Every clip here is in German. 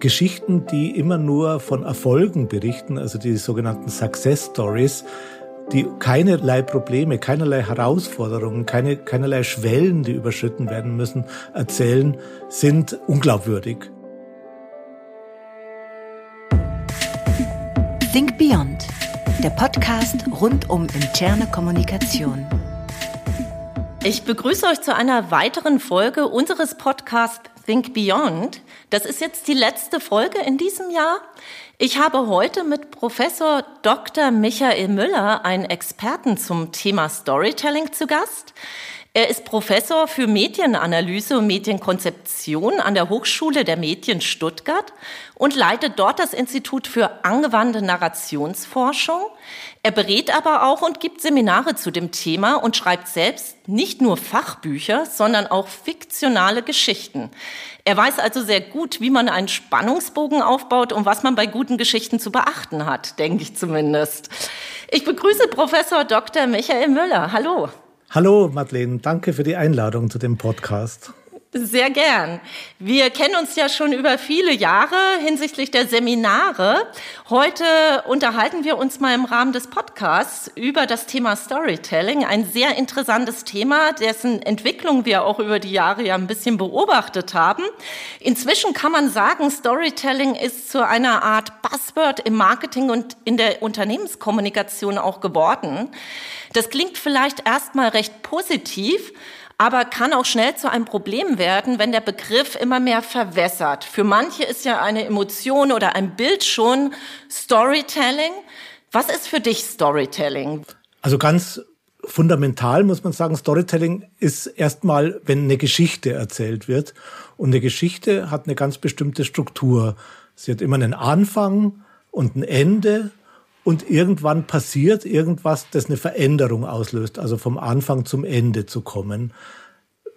Geschichten, die immer nur von Erfolgen berichten, also die sogenannten Success Stories, die keinerlei Probleme, keinerlei Herausforderungen, keine, keinerlei Schwellen, die überschritten werden müssen, erzählen, sind unglaubwürdig. Think Beyond, der Podcast rund um interne Kommunikation. Ich begrüße euch zu einer weiteren Folge unseres Podcasts Think Beyond. Das ist jetzt die letzte Folge in diesem Jahr. Ich habe heute mit Professor Dr. Michael Müller einen Experten zum Thema Storytelling zu Gast. Er ist Professor für Medienanalyse und Medienkonzeption an der Hochschule der Medien Stuttgart und leitet dort das Institut für angewandte Narrationsforschung. Er berät aber auch und gibt Seminare zu dem Thema und schreibt selbst nicht nur Fachbücher, sondern auch fiktionale Geschichten. Er weiß also sehr gut, wie man einen Spannungsbogen aufbaut und was man bei guten Geschichten zu beachten hat, denke ich zumindest. Ich begrüße Professor Dr. Michael Müller. Hallo. Hallo Madeleine, danke für die Einladung zu dem Podcast. Sehr gern. Wir kennen uns ja schon über viele Jahre hinsichtlich der Seminare. Heute unterhalten wir uns mal im Rahmen des Podcasts über das Thema Storytelling. Ein sehr interessantes Thema, dessen Entwicklung wir auch über die Jahre ja ein bisschen beobachtet haben. Inzwischen kann man sagen, Storytelling ist zu einer Art Buzzword im Marketing und in der Unternehmenskommunikation auch geworden. Das klingt vielleicht erstmal recht positiv, aber kann auch schnell zu einem Problem werden, wenn der Begriff immer mehr verwässert. Für manche ist ja eine Emotion oder ein Bild schon Storytelling. Was ist für dich Storytelling? Also ganz fundamental muss man sagen, Storytelling ist erstmal, wenn eine Geschichte erzählt wird. Und eine Geschichte hat eine ganz bestimmte Struktur. Sie hat immer einen Anfang und ein Ende und irgendwann passiert irgendwas, das eine Veränderung auslöst, also vom Anfang zum Ende zu kommen.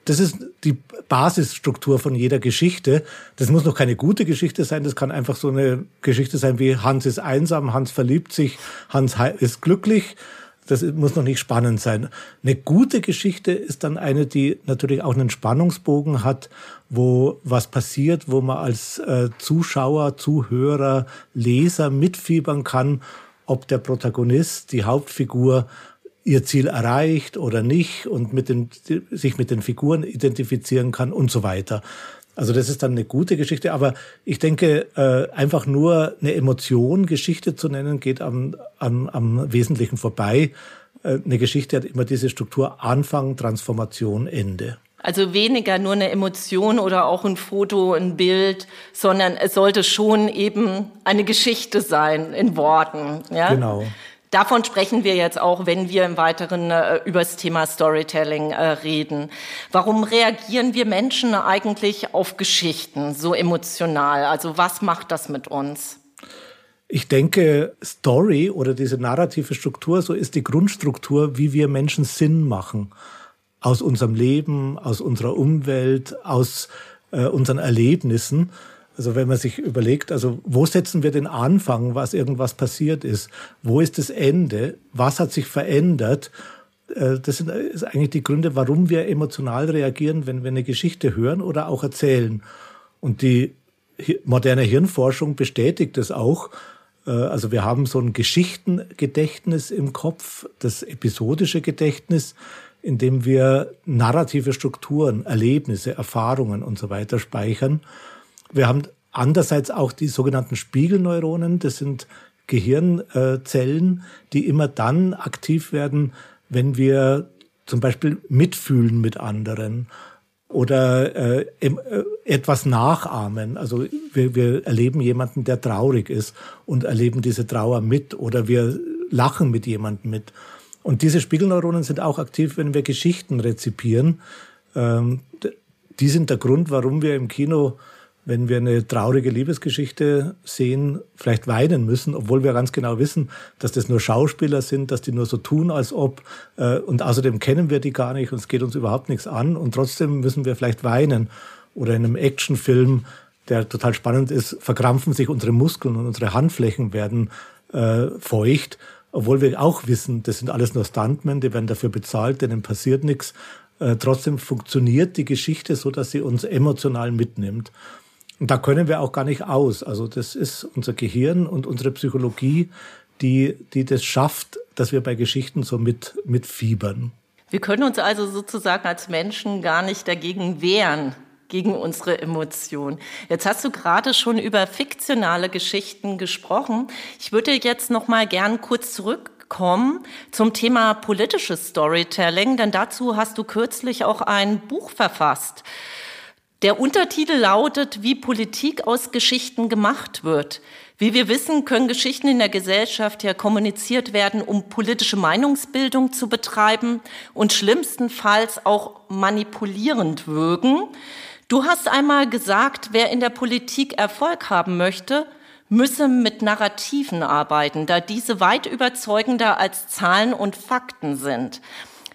Das ist die Basisstruktur von jeder Geschichte. Das muss noch keine gute Geschichte sein. Das kann einfach so eine Geschichte sein wie Hans ist einsam, Hans verliebt sich, Hans ist glücklich. Das muss noch nicht spannend sein. Eine gute Geschichte ist dann eine, die natürlich auch einen Spannungsbogen hat, wo was passiert, wo man als äh, Zuschauer, Zuhörer, Leser mitfiebern kann ob der Protagonist, die Hauptfigur, ihr Ziel erreicht oder nicht und mit den, sich mit den Figuren identifizieren kann und so weiter. Also das ist dann eine gute Geschichte, aber ich denke, äh, einfach nur eine Emotion Geschichte zu nennen, geht am, am, am Wesentlichen vorbei. Äh, eine Geschichte hat immer diese Struktur Anfang, Transformation, Ende. Also weniger nur eine Emotion oder auch ein Foto, ein Bild, sondern es sollte schon eben eine Geschichte sein in Worten. Ja? Genau. Davon sprechen wir jetzt auch, wenn wir im Weiteren äh, über das Thema Storytelling äh, reden. Warum reagieren wir Menschen eigentlich auf Geschichten so emotional? Also was macht das mit uns? Ich denke, Story oder diese narrative Struktur, so ist die Grundstruktur, wie wir Menschen Sinn machen aus unserem Leben, aus unserer Umwelt, aus äh, unseren Erlebnissen. Also wenn man sich überlegt, also wo setzen wir den Anfang, was irgendwas passiert ist? Wo ist das Ende? Was hat sich verändert? Äh, das sind ist eigentlich die Gründe, warum wir emotional reagieren, wenn wir eine Geschichte hören oder auch erzählen. Und die moderne Hirnforschung bestätigt das auch. Äh, also wir haben so ein Geschichtengedächtnis im Kopf, das episodische Gedächtnis indem wir narrative Strukturen, Erlebnisse, Erfahrungen und so weiter speichern. Wir haben andererseits auch die sogenannten Spiegelneuronen. Das sind Gehirnzellen, die immer dann aktiv werden, wenn wir zum Beispiel mitfühlen mit anderen oder äh, äh, etwas nachahmen. Also wir, wir erleben jemanden, der traurig ist und erleben diese Trauer mit oder wir lachen mit jemandem mit. Und diese Spiegelneuronen sind auch aktiv, wenn wir Geschichten rezipieren. Ähm, die sind der Grund, warum wir im Kino, wenn wir eine traurige Liebesgeschichte sehen, vielleicht weinen müssen, obwohl wir ganz genau wissen, dass das nur Schauspieler sind, dass die nur so tun, als ob. Äh, und außerdem kennen wir die gar nicht und es geht uns überhaupt nichts an. Und trotzdem müssen wir vielleicht weinen. Oder in einem Actionfilm, der total spannend ist, verkrampfen sich unsere Muskeln und unsere Handflächen werden äh, feucht obwohl wir auch wissen, das sind alles nur Stuntmen, die werden dafür bezahlt, denen passiert nichts. Äh, trotzdem funktioniert die Geschichte so, dass sie uns emotional mitnimmt. Und da können wir auch gar nicht aus. Also das ist unser Gehirn und unsere Psychologie, die, die das schafft, dass wir bei Geschichten so mit, mitfiebern. Wir können uns also sozusagen als Menschen gar nicht dagegen wehren, gegen unsere Emotionen. Jetzt hast du gerade schon über fiktionale Geschichten gesprochen. Ich würde jetzt noch mal gern kurz zurückkommen zum Thema politisches Storytelling, denn dazu hast du kürzlich auch ein Buch verfasst. Der Untertitel lautet, wie Politik aus Geschichten gemacht wird. Wie wir wissen, können Geschichten in der Gesellschaft ja kommuniziert werden, um politische Meinungsbildung zu betreiben und schlimmstenfalls auch manipulierend wirken. Du hast einmal gesagt, wer in der Politik Erfolg haben möchte, müsse mit Narrativen arbeiten, da diese weit überzeugender als Zahlen und Fakten sind.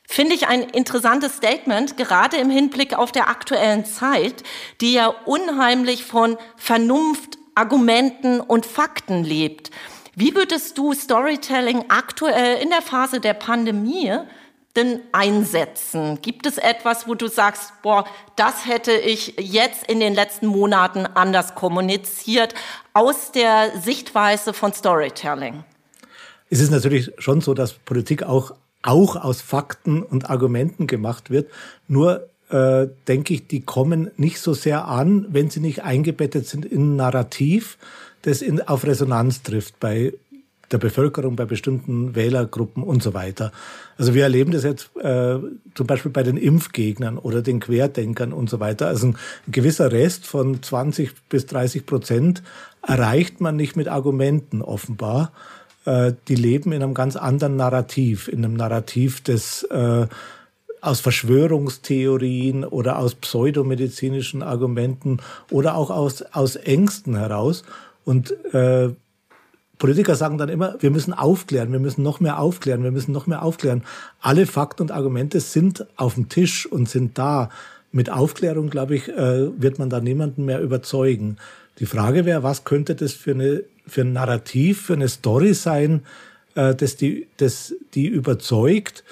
Finde ich ein interessantes Statement, gerade im Hinblick auf der aktuellen Zeit, die ja unheimlich von Vernunft, Argumenten und Fakten lebt. Wie würdest du Storytelling aktuell in der Phase der Pandemie denn einsetzen? Gibt es etwas, wo du sagst, boah, das hätte ich jetzt in den letzten Monaten anders kommuniziert aus der Sichtweise von Storytelling? Es ist natürlich schon so, dass Politik auch, auch aus Fakten und Argumenten gemacht wird. Nur äh, denke ich, die kommen nicht so sehr an, wenn sie nicht eingebettet sind in ein Narrativ, das in, auf Resonanz trifft bei der Bevölkerung, bei bestimmten Wählergruppen und so weiter. Also wir erleben das jetzt äh, zum Beispiel bei den Impfgegnern oder den Querdenkern und so weiter. Also ein gewisser Rest von 20 bis 30 Prozent erreicht man nicht mit Argumenten offenbar. Äh, die leben in einem ganz anderen Narrativ, in einem Narrativ des äh, aus Verschwörungstheorien oder aus pseudomedizinischen Argumenten oder auch aus, aus Ängsten heraus. Und äh, Politiker sagen dann immer, wir müssen aufklären, wir müssen noch mehr aufklären, wir müssen noch mehr aufklären. Alle Fakten und Argumente sind auf dem Tisch und sind da. Mit Aufklärung, glaube ich, äh, wird man da niemanden mehr überzeugen. Die Frage wäre, was könnte das für, eine, für ein Narrativ, für eine Story sein, äh, das, die, das die überzeugt.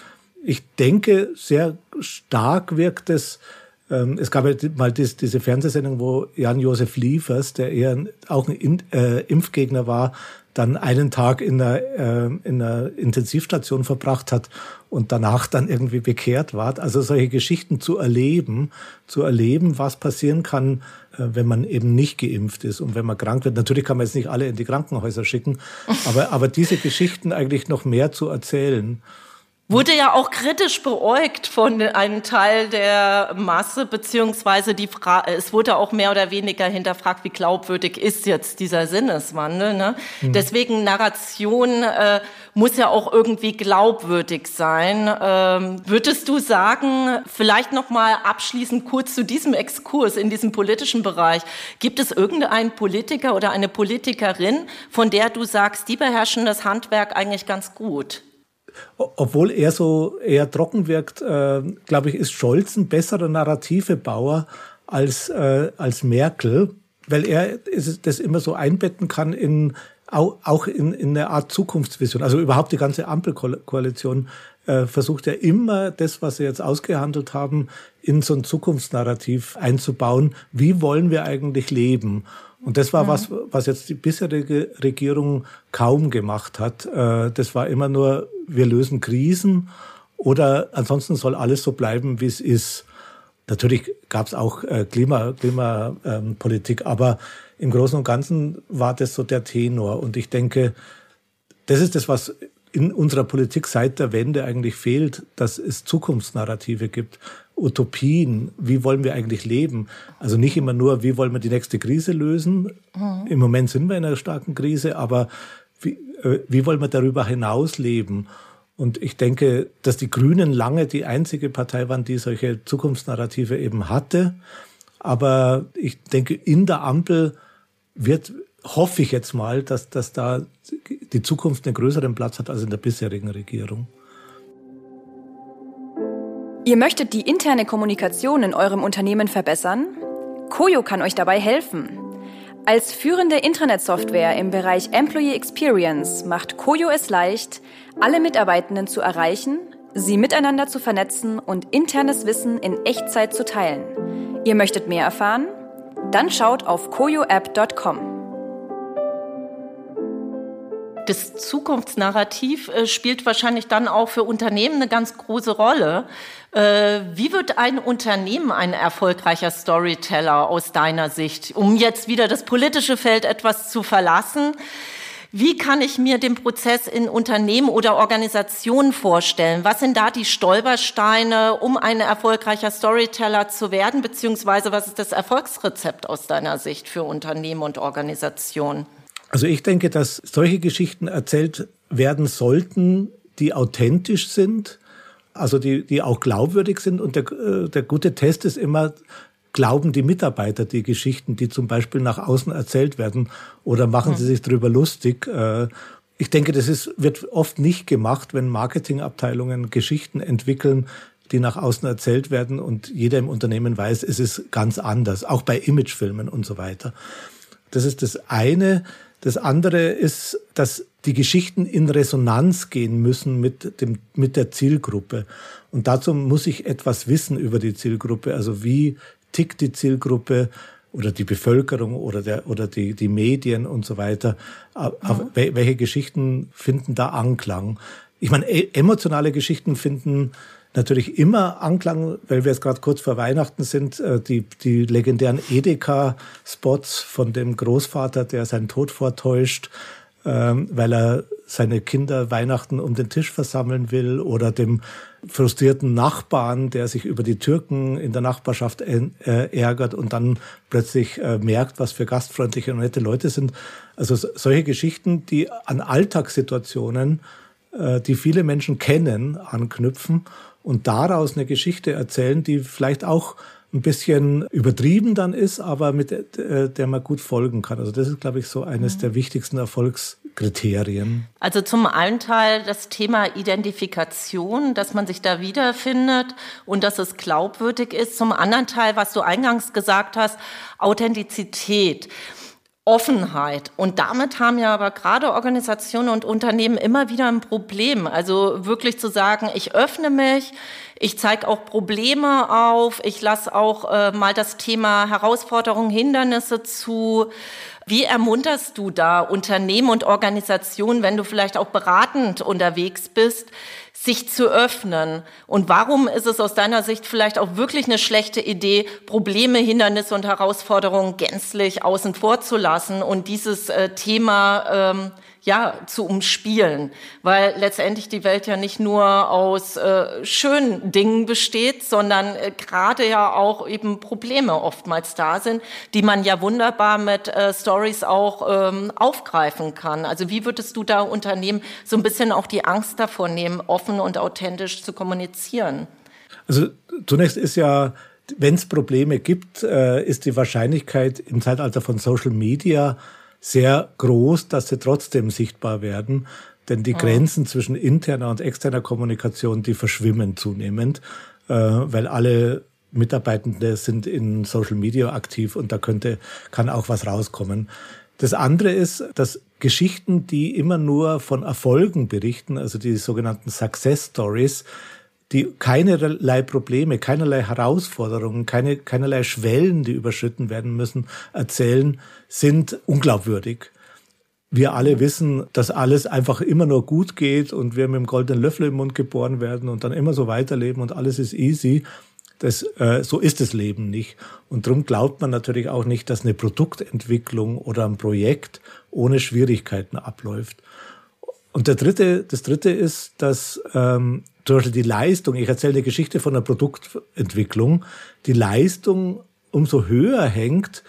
Ich denke, sehr stark wirkt es, ähm, es gab ja mal diese Fernsehsendung, wo Jan-Josef Liefers, der eher auch ein Impfgegner war, dann einen Tag in der, äh, in der Intensivstation verbracht hat und danach dann irgendwie bekehrt war. Also solche Geschichten zu erleben, zu erleben, was passieren kann, äh, wenn man eben nicht geimpft ist und wenn man krank wird. Natürlich kann man jetzt nicht alle in die Krankenhäuser schicken, aber, aber diese Geschichten eigentlich noch mehr zu erzählen. Wurde ja auch kritisch beäugt von einem Teil der Masse, beziehungsweise die Fra es wurde auch mehr oder weniger hinterfragt, wie glaubwürdig ist jetzt dieser Sinneswandel. Ne? Mhm. Deswegen Narration äh, muss ja auch irgendwie glaubwürdig sein. Ähm, würdest du sagen, vielleicht noch mal abschließend kurz zu diesem Exkurs in diesem politischen Bereich, gibt es irgendeinen Politiker oder eine Politikerin, von der du sagst, die beherrschen das Handwerk eigentlich ganz gut? Obwohl er so eher trocken wirkt, äh, glaube ich, ist Scholz ein besserer Narrativebauer als, äh, als Merkel, weil er das immer so einbetten kann in auch in, in eine Art Zukunftsvision. Also überhaupt die ganze Ampelkoalition äh, versucht ja immer das, was sie jetzt ausgehandelt haben, in so ein Zukunftsnarrativ einzubauen. Wie wollen wir eigentlich leben? Und das war mhm. was, was jetzt die bisherige Regierung kaum gemacht hat. Äh, das war immer nur, wir lösen Krisen oder ansonsten soll alles so bleiben, wie es ist. Natürlich gab es auch äh, Klima, Klimapolitik, aber im Großen und Ganzen war das so der Tenor. Und ich denke, das ist das, was in unserer Politik seit der Wende eigentlich fehlt, dass es Zukunftsnarrative gibt, Utopien, wie wollen wir eigentlich leben? Also nicht immer nur, wie wollen wir die nächste Krise lösen? Mhm. Im Moment sind wir in einer starken Krise, aber wie, äh, wie wollen wir darüber hinaus leben? Und ich denke, dass die Grünen lange die einzige Partei waren, die solche Zukunftsnarrative eben hatte. Aber ich denke, in der Ampel wird, hoffe ich jetzt mal, dass, dass da die Zukunft einen größeren Platz hat als in der bisherigen Regierung. Ihr möchtet die interne Kommunikation in eurem Unternehmen verbessern? Koyo kann euch dabei helfen. Als führende Intranet-Software im Bereich Employee Experience macht Koyo es leicht, alle Mitarbeitenden zu erreichen, sie miteinander zu vernetzen und internes Wissen in Echtzeit zu teilen. Ihr möchtet mehr erfahren? Dann schaut auf koyoapp.com. Das Zukunftsnarrativ äh, spielt wahrscheinlich dann auch für Unternehmen eine ganz große Rolle. Äh, wie wird ein Unternehmen ein erfolgreicher Storyteller aus deiner Sicht? Um jetzt wieder das politische Feld etwas zu verlassen. Wie kann ich mir den Prozess in Unternehmen oder Organisationen vorstellen? Was sind da die Stolpersteine, um ein erfolgreicher Storyteller zu werden? Beziehungsweise was ist das Erfolgsrezept aus deiner Sicht für Unternehmen und Organisationen? Also ich denke, dass solche Geschichten erzählt werden sollten, die authentisch sind, also die, die auch glaubwürdig sind. Und der, äh, der gute Test ist immer, glauben die Mitarbeiter die Geschichten, die zum Beispiel nach außen erzählt werden, oder machen sie sich darüber lustig? Äh, ich denke, das ist, wird oft nicht gemacht, wenn Marketingabteilungen Geschichten entwickeln, die nach außen erzählt werden und jeder im Unternehmen weiß, es ist ganz anders, auch bei Imagefilmen und so weiter. Das ist das eine. Das andere ist, dass die Geschichten in Resonanz gehen müssen mit, dem, mit der Zielgruppe. Und dazu muss ich etwas wissen über die Zielgruppe. Also wie tickt die Zielgruppe oder die Bevölkerung oder, der, oder die, die Medien und so weiter. Mhm. Welche Geschichten finden da Anklang? Ich meine, e, emotionale Geschichten finden natürlich immer Anklang, weil wir jetzt gerade kurz vor Weihnachten sind, äh, die, die legendären Edeka-Spots von dem Großvater, der seinen Tod vortäuscht, ähm, weil er seine Kinder Weihnachten um den Tisch versammeln will oder dem frustrierten Nachbarn, der sich über die Türken in der Nachbarschaft äh, ärgert und dann plötzlich äh, merkt, was für gastfreundliche und nette Leute sind. Also solche Geschichten, die an Alltagssituationen, die viele Menschen kennen, anknüpfen und daraus eine Geschichte erzählen, die vielleicht auch ein bisschen übertrieben dann ist, aber mit äh, der man gut folgen kann. Also das ist, glaube ich, so eines mhm. der wichtigsten Erfolgskriterien. Also zum einen Teil das Thema Identifikation, dass man sich da wiederfindet und dass es glaubwürdig ist. Zum anderen Teil, was du eingangs gesagt hast, Authentizität. Offenheit. Und damit haben ja aber gerade Organisationen und Unternehmen immer wieder ein Problem. Also wirklich zu sagen, ich öffne mich, ich zeige auch Probleme auf, ich lasse auch äh, mal das Thema Herausforderungen, Hindernisse zu. Wie ermunterst du da Unternehmen und Organisationen, wenn du vielleicht auch beratend unterwegs bist, sich zu öffnen? Und warum ist es aus deiner Sicht vielleicht auch wirklich eine schlechte Idee, Probleme, Hindernisse und Herausforderungen gänzlich außen vor zu lassen und dieses äh, Thema ähm, ja, zu umspielen, weil letztendlich die Welt ja nicht nur aus äh, schönen Dingen besteht, sondern äh, gerade ja auch eben Probleme oftmals da sind, die man ja wunderbar mit äh, Stories auch ähm, aufgreifen kann. Also wie würdest du da Unternehmen so ein bisschen auch die Angst davor nehmen, offen und authentisch zu kommunizieren? Also zunächst ist ja wenn es Probleme gibt, äh, ist die Wahrscheinlichkeit im Zeitalter von Social Media sehr groß, dass sie trotzdem sichtbar werden. Denn die Grenzen zwischen interner und externer Kommunikation, die verschwimmen zunehmend, äh, weil alle Mitarbeitende sind in Social Media aktiv und da könnte, kann auch was rauskommen. Das andere ist, dass Geschichten, die immer nur von Erfolgen berichten, also die sogenannten Success Stories, die keinerlei Probleme, keinerlei Herausforderungen, keine, keinerlei Schwellen, die überschritten werden müssen, erzählen, sind unglaubwürdig. Wir alle wissen, dass alles einfach immer nur gut geht und wir mit dem goldenen Löffel im Mund geboren werden und dann immer so weiterleben und alles ist easy. Das, äh, so ist das Leben nicht. Und darum glaubt man natürlich auch nicht, dass eine Produktentwicklung oder ein Projekt ohne Schwierigkeiten abläuft. Und der dritte, das dritte ist, dass ähm, zum Beispiel die Leistung, ich erzähle eine Geschichte von der Produktentwicklung, die Leistung umso höher hängt,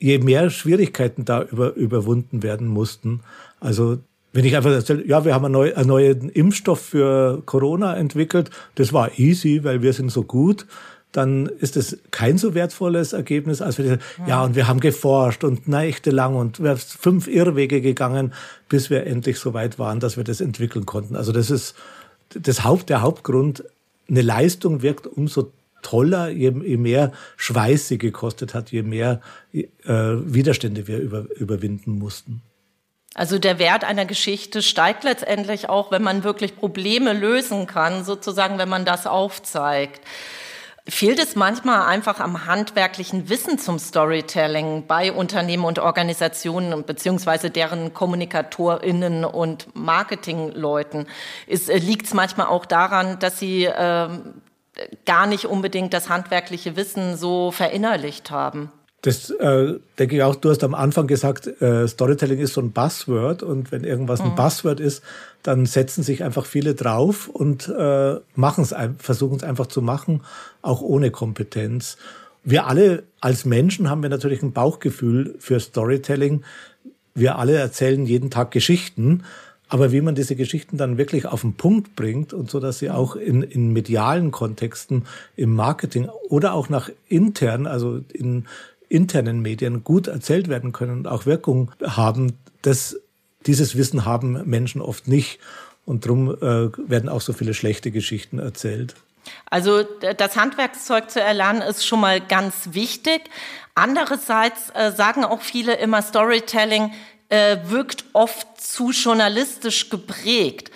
je mehr Schwierigkeiten da über, überwunden werden mussten. Also Wenn ich einfach erzähle, ja, wir haben einen, neu, einen neuen Impfstoff für Corona entwickelt, das war easy, weil wir sind so gut, dann ist es kein so wertvolles Ergebnis, als wir, ja. ja, und wir haben geforscht und nächtelang und wir sind fünf Irrwege gegangen, bis wir endlich so weit waren, dass wir das entwickeln konnten. Also das ist das Haupt, der Hauptgrund. Eine Leistung wirkt umso toller, je, je mehr Schweiß sie gekostet hat, je mehr äh, Widerstände wir über, überwinden mussten. Also der Wert einer Geschichte steigt letztendlich auch, wenn man wirklich Probleme lösen kann, sozusagen, wenn man das aufzeigt. Fehlt es manchmal einfach am handwerklichen Wissen zum Storytelling bei Unternehmen und Organisationen beziehungsweise deren Kommunikatorinnen und Marketingleuten? Äh, Liegt es manchmal auch daran, dass sie äh, gar nicht unbedingt das handwerkliche Wissen so verinnerlicht haben? Das äh, denke ich auch, du hast am Anfang gesagt, äh, Storytelling ist so ein Buzzword und wenn irgendwas ein mhm. Buzzword ist, dann setzen sich einfach viele drauf und äh, machen es, versuchen es einfach zu machen, auch ohne Kompetenz. Wir alle als Menschen haben wir natürlich ein Bauchgefühl für Storytelling. Wir alle erzählen jeden Tag Geschichten, aber wie man diese Geschichten dann wirklich auf den Punkt bringt und so, dass sie auch in, in medialen Kontexten, im Marketing oder auch nach intern, also in internen Medien gut erzählt werden können und auch Wirkung haben, das, dieses Wissen haben Menschen oft nicht. Und darum äh, werden auch so viele schlechte Geschichten erzählt. Also das Handwerkszeug zu erlernen ist schon mal ganz wichtig. Andererseits äh, sagen auch viele immer, Storytelling äh, wirkt oft zu journalistisch geprägt.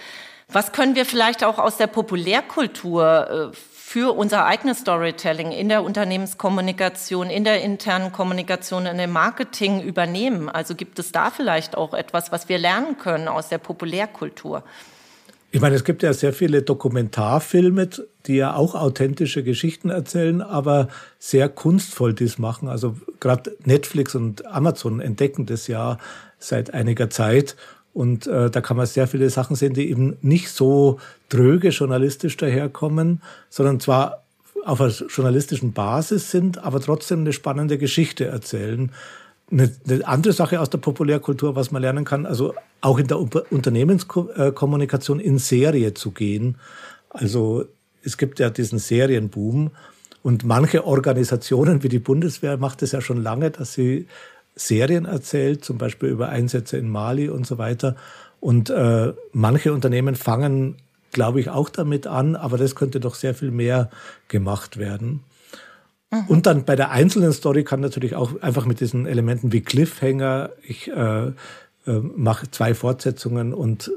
Was können wir vielleicht auch aus der Populärkultur äh, für unser eigenes Storytelling in der Unternehmenskommunikation, in der internen Kommunikation, in dem Marketing übernehmen? Also gibt es da vielleicht auch etwas, was wir lernen können aus der Populärkultur? Ich meine, es gibt ja sehr viele Dokumentarfilme, die ja auch authentische Geschichten erzählen, aber sehr kunstvoll dies machen. Also gerade Netflix und Amazon entdecken das ja seit einiger Zeit und äh, da kann man sehr viele Sachen sehen, die eben nicht so dröge journalistisch daherkommen, sondern zwar auf einer journalistischen Basis sind, aber trotzdem eine spannende Geschichte erzählen. Eine, andere Sache aus der Populärkultur, was man lernen kann, also auch in der Unternehmenskommunikation in Serie zu gehen. Also es gibt ja diesen Serienboom und manche Organisationen wie die Bundeswehr macht es ja schon lange, dass sie Serien erzählt, zum Beispiel über Einsätze in Mali und so weiter. Und äh, manche Unternehmen fangen, glaube ich, auch damit an, aber das könnte doch sehr viel mehr gemacht werden. Mhm. Und dann bei der einzelnen Story kann natürlich auch einfach mit diesen Elementen wie Cliffhanger, ich äh, äh, mache zwei Fortsetzungen und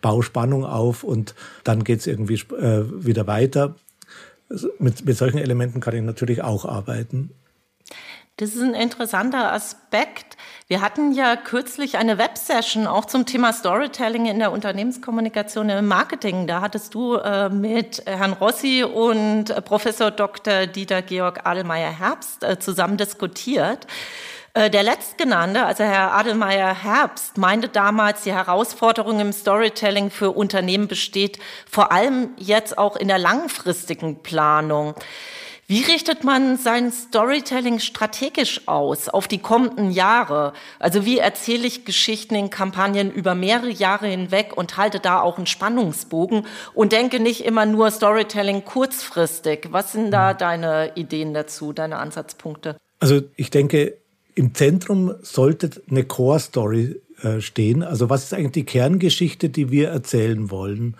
baue Spannung auf und dann geht's irgendwie äh, wieder weiter. Also mit, mit solchen Elementen kann ich natürlich auch arbeiten. Das ist ein interessanter Aspekt. Wir hatten ja kürzlich eine Websession auch zum Thema Storytelling in der Unternehmenskommunikation im Marketing. Da hattest du äh, mit Herrn Rossi und äh, Professor Dr. Dieter Georg Adelmeier-Herbst äh, zusammen diskutiert. Der letztgenannte, also Herr Adelmeier-Herbst, meinte damals, die Herausforderung im Storytelling für Unternehmen besteht vor allem jetzt auch in der langfristigen Planung. Wie richtet man sein Storytelling strategisch aus auf die kommenden Jahre? Also wie erzähle ich Geschichten in Kampagnen über mehrere Jahre hinweg und halte da auch einen Spannungsbogen und denke nicht immer nur Storytelling kurzfristig. Was sind da deine Ideen dazu, deine Ansatzpunkte? Also ich denke, im Zentrum sollte eine Core Story äh, stehen. Also was ist eigentlich die Kerngeschichte, die wir erzählen wollen?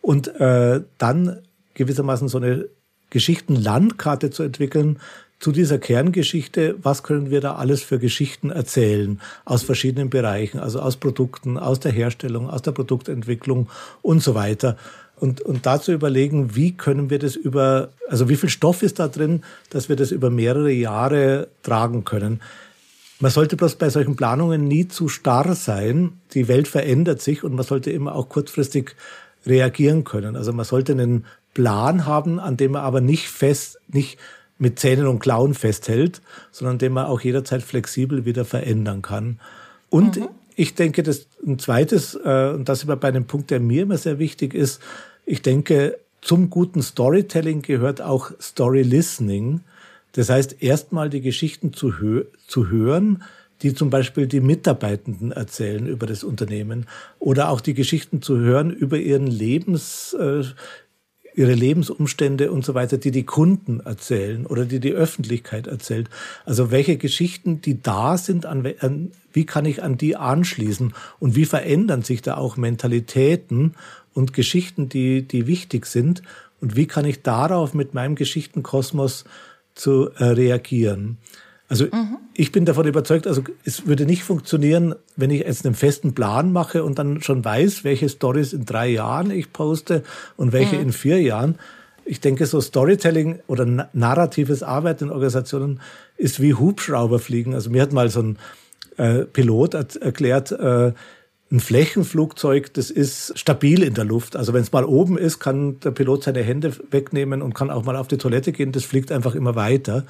Und äh, dann gewissermaßen so eine Geschichtenlandkarte zu entwickeln zu dieser Kerngeschichte, was können wir da alles für Geschichten erzählen aus verschiedenen Bereichen, also aus Produkten, aus der Herstellung, aus der Produktentwicklung und so weiter. Und, und dazu überlegen, wie können wir das über, also wie viel Stoff ist da drin, dass wir das über mehrere Jahre tragen können. Man sollte bloß bei solchen Planungen nie zu starr sein. Die Welt verändert sich und man sollte immer auch kurzfristig reagieren können. Also man sollte einen Plan haben, an dem man aber nicht fest, nicht mit Zähnen und Klauen festhält, sondern den man auch jederzeit flexibel wieder verändern kann. Und mhm. ich denke, das ein zweites, äh, und das ist bei einem Punkt, der mir immer sehr wichtig ist, ich denke, zum guten Storytelling gehört auch Story Listening. Das heißt, erstmal die Geschichten zu, hö zu hören, die zum Beispiel die Mitarbeitenden erzählen über das Unternehmen oder auch die Geschichten zu hören über ihren Lebens, äh, ihre Lebensumstände und so weiter, die die Kunden erzählen oder die die Öffentlichkeit erzählt. Also welche Geschichten, die da sind, an, an, wie kann ich an die anschließen und wie verändern sich da auch Mentalitäten und Geschichten, die, die wichtig sind und wie kann ich darauf mit meinem Geschichtenkosmos zu äh, reagieren. Also mhm. ich bin davon überzeugt, also es würde nicht funktionieren, wenn ich jetzt einen festen Plan mache und dann schon weiß, welche Stories in drei Jahren ich poste und welche mhm. in vier Jahren. Ich denke, so Storytelling oder narratives Arbeiten in Organisationen ist wie Hubschrauberfliegen. Also mir hat mal so ein äh, Pilot erklärt, äh, ein Flächenflugzeug, das ist stabil in der Luft. Also wenn es mal oben ist, kann der Pilot seine Hände wegnehmen und kann auch mal auf die Toilette gehen. Das fliegt einfach immer weiter.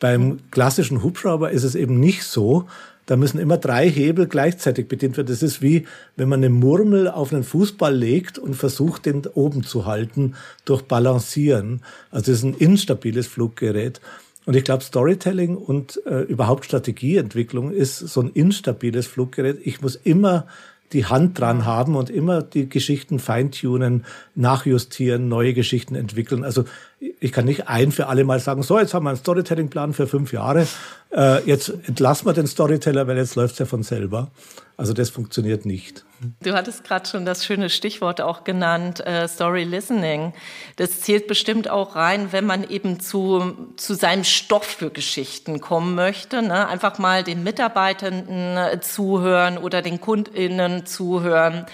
Beim klassischen Hubschrauber ist es eben nicht so. Da müssen immer drei Hebel gleichzeitig bedient werden. Das ist wie, wenn man eine Murmel auf einen Fußball legt und versucht, den oben zu halten durch Balancieren. Also es ist ein instabiles Fluggerät. Und ich glaube, Storytelling und äh, überhaupt Strategieentwicklung ist so ein instabiles Fluggerät. Ich muss immer die Hand dran haben und immer die Geschichten feintunen, nachjustieren, neue Geschichten entwickeln. Also ich kann nicht ein für alle Mal sagen, so, jetzt haben wir einen Storytelling-Plan für fünf Jahre, äh, jetzt entlassen wir den Storyteller, weil jetzt läuft's ja von selber. Also das funktioniert nicht. Du hattest gerade schon das schöne Stichwort auch genannt, äh, Story Listening. Das zählt bestimmt auch rein, wenn man eben zu, zu seinem Stoff für Geschichten kommen möchte. Ne? Einfach mal den Mitarbeitenden äh, zuhören oder den KundInnen zuhören.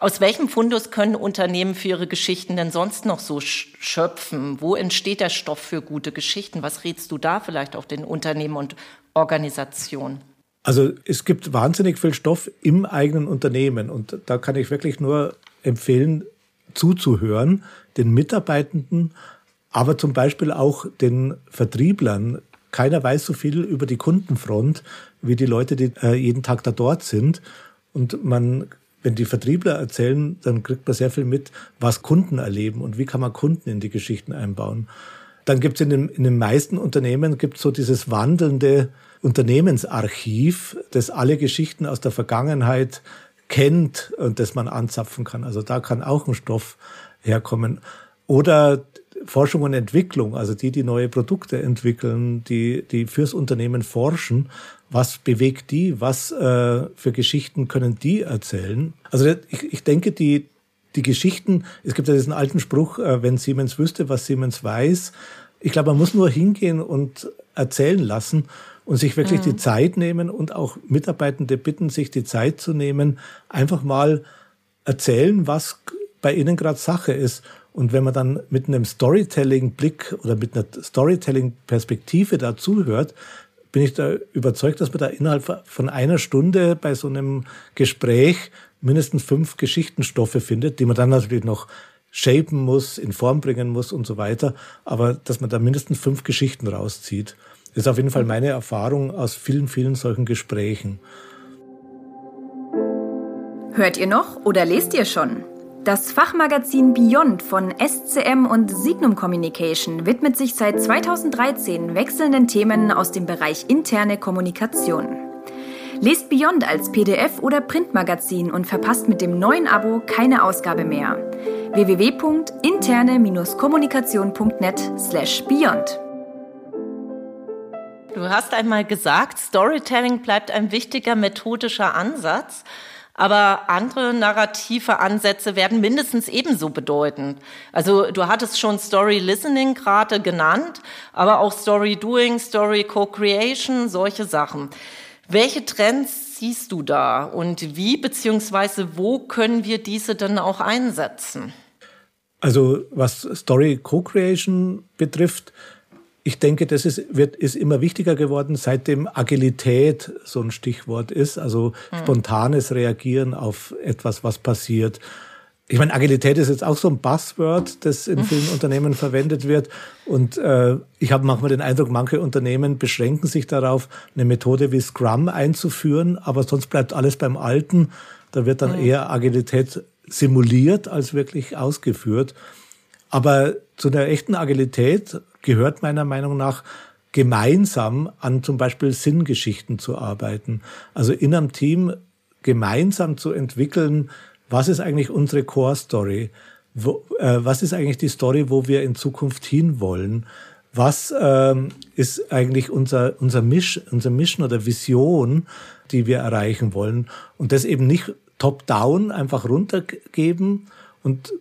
Aus welchem Fundus können Unternehmen für ihre Geschichten denn sonst noch so schöpfen? Wo entsteht der Stoff für gute Geschichten? Was rätst du da vielleicht auch den Unternehmen und Organisationen? Also es gibt wahnsinnig viel Stoff im eigenen Unternehmen und da kann ich wirklich nur empfehlen, zuzuhören, den Mitarbeitenden, aber zum Beispiel auch den Vertrieblern. Keiner weiß so viel über die Kundenfront wie die Leute, die äh, jeden Tag da dort sind. Und man, wenn die Vertriebler erzählen, dann kriegt man sehr viel mit, was Kunden erleben und wie kann man Kunden in die Geschichten einbauen. Dann gibt es in, den, in den meisten Unternehmen gibt so dieses wandelnde Unternehmensarchiv, das alle Geschichten aus der Vergangenheit kennt und das man anzapfen kann. Also da kann auch ein Stoff herkommen. Oder Forschung und Entwicklung, also die, die neue Produkte entwickeln, die, die fürs Unternehmen forschen. Was bewegt die? Was äh, für Geschichten können die erzählen? Also ich, ich denke, die, die Geschichten, es gibt ja diesen alten Spruch, äh, wenn Siemens wüsste, was Siemens weiß. Ich glaube, man muss nur hingehen und erzählen lassen und sich wirklich mhm. die Zeit nehmen und auch Mitarbeitende bitten, sich die Zeit zu nehmen, einfach mal erzählen, was bei ihnen gerade Sache ist. Und wenn man dann mit einem Storytelling-Blick oder mit einer Storytelling-Perspektive dazuhört, bin ich da überzeugt, dass man da innerhalb von einer Stunde bei so einem Gespräch mindestens fünf Geschichtenstoffe findet, die man dann natürlich noch shapen muss, in Form bringen muss und so weiter, aber dass man da mindestens fünf Geschichten rauszieht. Ist auf jeden Fall meine Erfahrung aus vielen, vielen solchen Gesprächen. Hört ihr noch oder lest ihr schon? Das Fachmagazin Beyond von SCM und Signum Communication widmet sich seit 2013 wechselnden Themen aus dem Bereich interne Kommunikation. Lest Beyond als PDF oder Printmagazin und verpasst mit dem neuen Abo keine Ausgabe mehr. www.interne-kommunikation.net/beyond Du hast einmal gesagt, Storytelling bleibt ein wichtiger methodischer Ansatz, aber andere narrative Ansätze werden mindestens ebenso bedeutend. Also du hattest schon Story Listening gerade genannt, aber auch Story Doing, Story Co-Creation, solche Sachen. Welche Trends siehst du da und wie beziehungsweise wo können wir diese dann auch einsetzen? Also was Story Co-Creation betrifft, ich denke, das ist, wird, ist immer wichtiger geworden, seitdem Agilität so ein Stichwort ist, also mhm. spontanes Reagieren auf etwas, was passiert. Ich meine, Agilität ist jetzt auch so ein Buzzword, das in vielen Unternehmen verwendet wird. Und äh, ich habe manchmal den Eindruck, manche Unternehmen beschränken sich darauf, eine Methode wie Scrum einzuführen, aber sonst bleibt alles beim Alten. Da wird dann mhm. eher Agilität simuliert als wirklich ausgeführt. Aber zu einer echten Agilität gehört meiner Meinung nach gemeinsam an zum Beispiel Sinngeschichten zu arbeiten. Also in einem Team gemeinsam zu entwickeln, was ist eigentlich unsere Core Story? Wo, äh, was ist eigentlich die Story, wo wir in Zukunft hinwollen? Was ähm, ist eigentlich unser, unser, Misch, unser Mission oder Vision, die wir erreichen wollen? Und das eben nicht top-down einfach runtergeben und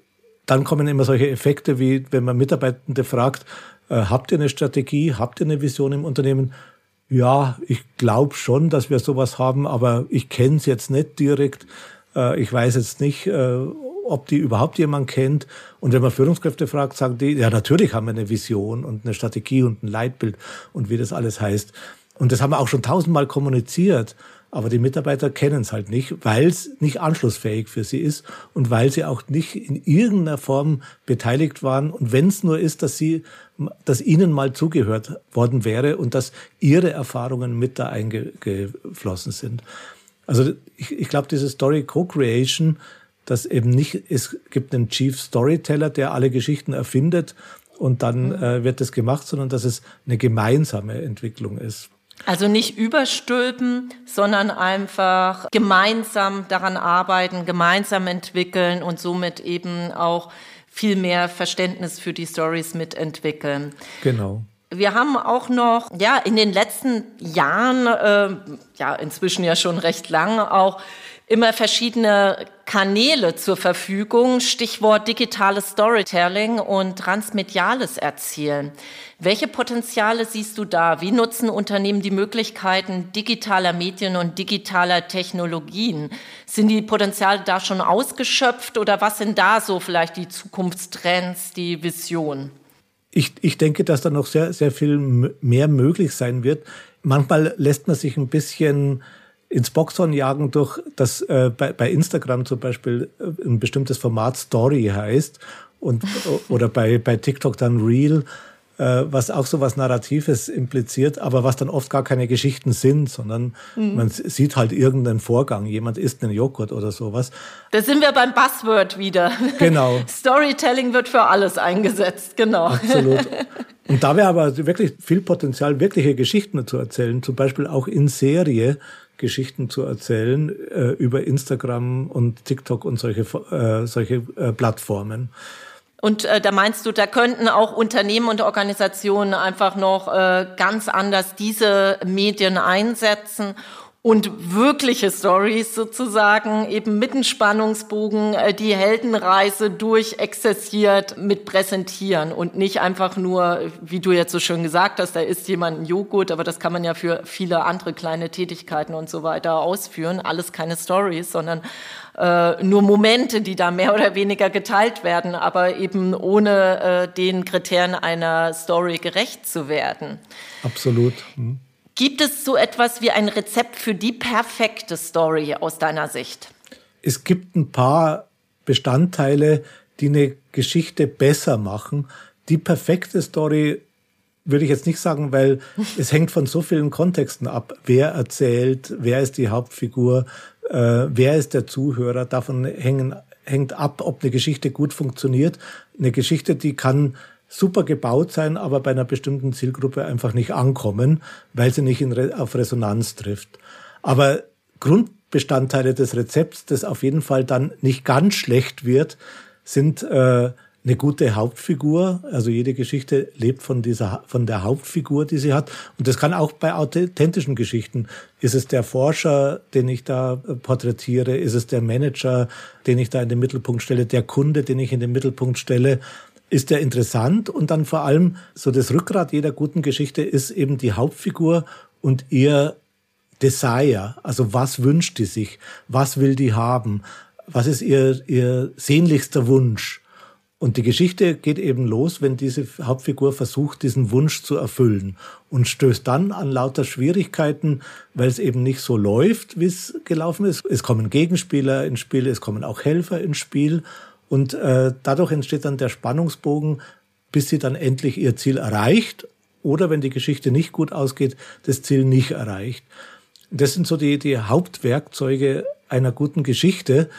dann kommen immer solche Effekte, wie wenn man Mitarbeitende fragt, habt ihr eine Strategie, habt ihr eine Vision im Unternehmen? Ja, ich glaube schon, dass wir sowas haben, aber ich kenne es jetzt nicht direkt. Äh, ich weiß jetzt nicht, äh, ob die überhaupt jemand kennt. Und wenn man Führungskräfte fragt, sagen die, ja, natürlich haben wir eine Vision und eine Strategie und ein Leitbild und wie das alles heißt. Und das haben wir auch schon tausendmal kommuniziert. Aber die Mitarbeiter kennen es halt nicht, weil es nicht anschlussfähig für sie ist und weil sie auch nicht in irgendeiner Form beteiligt waren. Und wenn es nur ist, dass sie, dass ihnen mal zugehört worden wäre und dass ihre Erfahrungen mit da eingeflossen sind. Also ich, ich glaube, diese Story Co-Creation, dass eben nicht, es gibt einen Chief Storyteller, der alle Geschichten erfindet und dann mhm. äh, wird das gemacht, sondern dass es eine gemeinsame Entwicklung ist. Also nicht überstülpen, sondern einfach gemeinsam daran arbeiten, gemeinsam entwickeln und somit eben auch viel mehr Verständnis für die Stories mitentwickeln. Genau. Wir haben auch noch, ja, in den letzten Jahren, äh, ja, inzwischen ja schon recht lang, auch immer verschiedene Kanäle zur Verfügung, Stichwort digitales Storytelling und transmediales Erzielen. Welche Potenziale siehst du da? Wie nutzen Unternehmen die Möglichkeiten digitaler Medien und digitaler Technologien? Sind die Potenziale da schon ausgeschöpft oder was sind da so vielleicht die Zukunftstrends, die Vision? Ich, ich denke, dass da noch sehr, sehr viel mehr möglich sein wird. Manchmal lässt man sich ein bisschen ins Boxhorn jagen durch das äh, bei, bei Instagram zum Beispiel äh, ein bestimmtes Format Story heißt und oder bei, bei TikTok dann Real, äh, was auch so was Narratives impliziert, aber was dann oft gar keine Geschichten sind, sondern mhm. man sieht halt irgendeinen Vorgang, jemand isst einen Joghurt oder sowas. Da sind wir beim Buzzword wieder. Genau. Storytelling wird für alles eingesetzt, genau. Absolut. Und da wäre aber wirklich viel Potenzial, wirkliche Geschichten zu erzählen, zum Beispiel auch in Serie Geschichten zu erzählen äh, über Instagram und TikTok und solche, äh, solche äh, Plattformen. Und äh, da meinst du, da könnten auch Unternehmen und Organisationen einfach noch äh, ganz anders diese Medien einsetzen und wirkliche Stories sozusagen eben mit einem Spannungsbogen äh, die Heldenreise durchexzessiert mit präsentieren und nicht einfach nur, wie du jetzt so schön gesagt hast, da ist jemand ein Joghurt, aber das kann man ja für viele andere kleine Tätigkeiten und so weiter ausführen. Alles keine Stories, sondern äh, nur Momente, die da mehr oder weniger geteilt werden, aber eben ohne äh, den Kriterien einer Story gerecht zu werden. Absolut. Mhm. Gibt es so etwas wie ein Rezept für die perfekte Story aus deiner Sicht? Es gibt ein paar Bestandteile, die eine Geschichte besser machen. Die perfekte Story würde ich jetzt nicht sagen, weil es hängt von so vielen Kontexten ab. Wer erzählt, wer ist die Hauptfigur, äh, wer ist der Zuhörer. Davon hängen, hängt ab, ob eine Geschichte gut funktioniert. Eine Geschichte, die kann super gebaut sein, aber bei einer bestimmten Zielgruppe einfach nicht ankommen, weil sie nicht in, auf Resonanz trifft. Aber Grundbestandteile des Rezepts, das auf jeden Fall dann nicht ganz schlecht wird, sind äh, eine gute Hauptfigur. Also jede Geschichte lebt von dieser, von der Hauptfigur, die sie hat. Und das kann auch bei authentischen Geschichten. Ist es der Forscher, den ich da porträtiere? Ist es der Manager, den ich da in den Mittelpunkt stelle? Der Kunde, den ich in den Mittelpunkt stelle? Ist der interessant und dann vor allem so das Rückgrat jeder guten Geschichte ist eben die Hauptfigur und ihr Desire, also was wünscht die sich, was will die haben, was ist ihr, ihr sehnlichster Wunsch. Und die Geschichte geht eben los, wenn diese Hauptfigur versucht, diesen Wunsch zu erfüllen und stößt dann an lauter Schwierigkeiten, weil es eben nicht so läuft, wie es gelaufen ist. Es kommen Gegenspieler ins Spiel, es kommen auch Helfer ins Spiel und äh, dadurch entsteht dann der Spannungsbogen, bis sie dann endlich ihr Ziel erreicht oder wenn die Geschichte nicht gut ausgeht, das Ziel nicht erreicht. Das sind so die, die Hauptwerkzeuge einer guten Geschichte,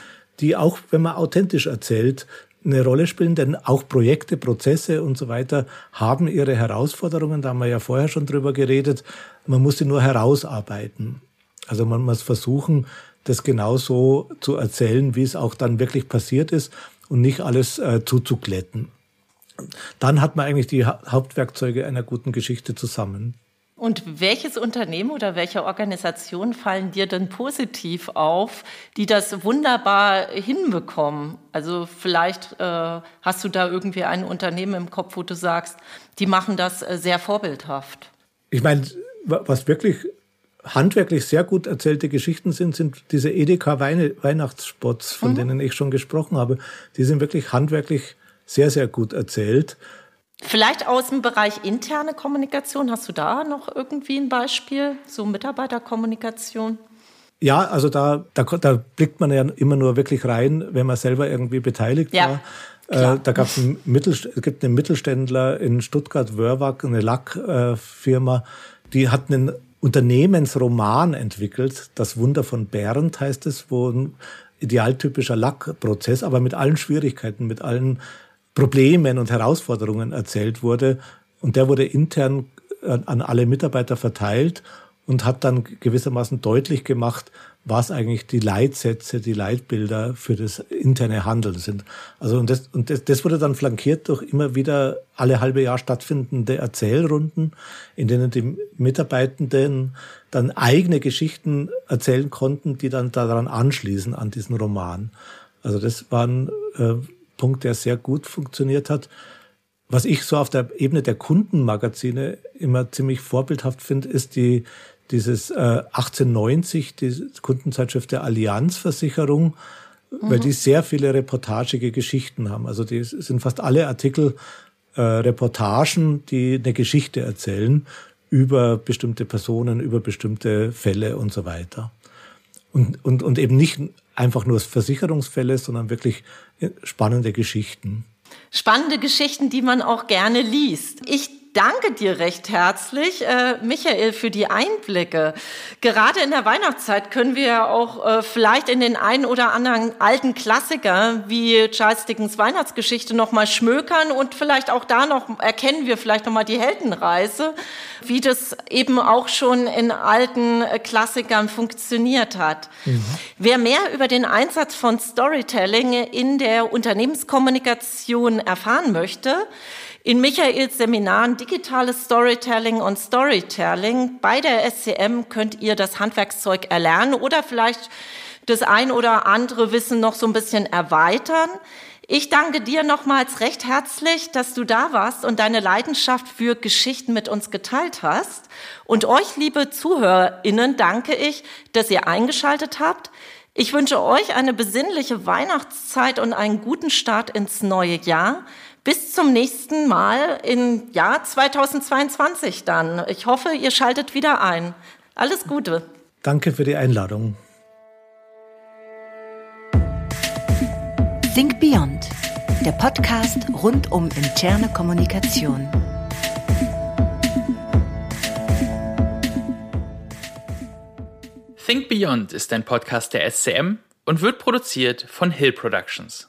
die auch, wenn man authentisch erzählt, eine Rolle spielen, denn auch Projekte, Prozesse und so weiter haben ihre Herausforderungen. Da haben wir ja vorher schon drüber geredet. Man muss sie nur herausarbeiten. Also man muss versuchen, das genauso zu erzählen, wie es auch dann wirklich passiert ist und nicht alles äh, zuzuglätten. Dann hat man eigentlich die Hauptwerkzeuge einer guten Geschichte zusammen. Und welches Unternehmen oder welche Organisation fallen dir denn positiv auf, die das wunderbar hinbekommen? Also vielleicht äh, hast du da irgendwie ein Unternehmen im Kopf, wo du sagst, die machen das äh, sehr vorbildhaft. Ich meine, was wirklich handwerklich sehr gut erzählte Geschichten sind, sind diese Edeka Weihnachtsspots, von mhm. denen ich schon gesprochen habe. Die sind wirklich handwerklich sehr, sehr gut erzählt. Vielleicht aus dem Bereich interne Kommunikation, hast du da noch irgendwie ein Beispiel, so Mitarbeiterkommunikation? Ja, also da, da, da blickt man ja immer nur wirklich rein, wenn man selber irgendwie beteiligt ja, war. Äh, da gab es gibt einen Mittelständler in Stuttgart, Wörwag, eine Lackfirma, die hat einen Unternehmensroman entwickelt. Das Wunder von Bernd heißt es, wo ein idealtypischer Lackprozess, aber mit allen Schwierigkeiten, mit allen Problemen und Herausforderungen erzählt wurde. Und der wurde intern an alle Mitarbeiter verteilt und hat dann gewissermaßen deutlich gemacht, was eigentlich die Leitsätze, die Leitbilder für das interne Handeln sind. Also und das, und das, das wurde dann flankiert durch immer wieder alle halbe Jahr stattfindende Erzählrunden, in denen die Mitarbeitenden dann eigene Geschichten erzählen konnten, die dann daran anschließen an diesen Roman. Also das waren äh, Punkt, der sehr gut funktioniert hat. Was ich so auf der Ebene der Kundenmagazine immer ziemlich vorbildhaft finde, ist die, dieses äh, 1890, die Kundenzeitschrift der Allianzversicherung, mhm. weil die sehr viele reportagige Geschichten haben. Also die sind fast alle Artikel äh, Reportagen, die eine Geschichte erzählen über bestimmte Personen, über bestimmte Fälle und so weiter. Und, und, und eben nicht einfach nur Versicherungsfälle, sondern wirklich spannende Geschichten. Spannende Geschichten, die man auch gerne liest. Ich danke dir recht herzlich, äh, Michael, für die Einblicke. Gerade in der Weihnachtszeit können wir ja auch äh, vielleicht in den einen oder anderen alten Klassiker wie Charles Dickens Weihnachtsgeschichte noch mal schmökern und vielleicht auch da noch erkennen wir vielleicht noch mal die Heldenreise, wie das eben auch schon in alten äh, Klassikern funktioniert hat. Mhm. Wer mehr über den Einsatz von Storytelling in der Unternehmenskommunikation erfahren möchte, in Michaels Seminaren Digitales Storytelling und Storytelling bei der SCM könnt ihr das Handwerkszeug erlernen oder vielleicht das ein oder andere Wissen noch so ein bisschen erweitern. Ich danke dir nochmals recht herzlich, dass du da warst und deine Leidenschaft für Geschichten mit uns geteilt hast. Und euch, liebe ZuhörerInnen, danke ich, dass ihr eingeschaltet habt. Ich wünsche euch eine besinnliche Weihnachtszeit und einen guten Start ins neue Jahr. Bis zum nächsten Mal im Jahr 2022 dann. Ich hoffe, ihr schaltet wieder ein. Alles Gute. Danke für die Einladung. Think Beyond, der Podcast rund um interne Kommunikation. Think Beyond ist ein Podcast der SCM und wird produziert von Hill Productions.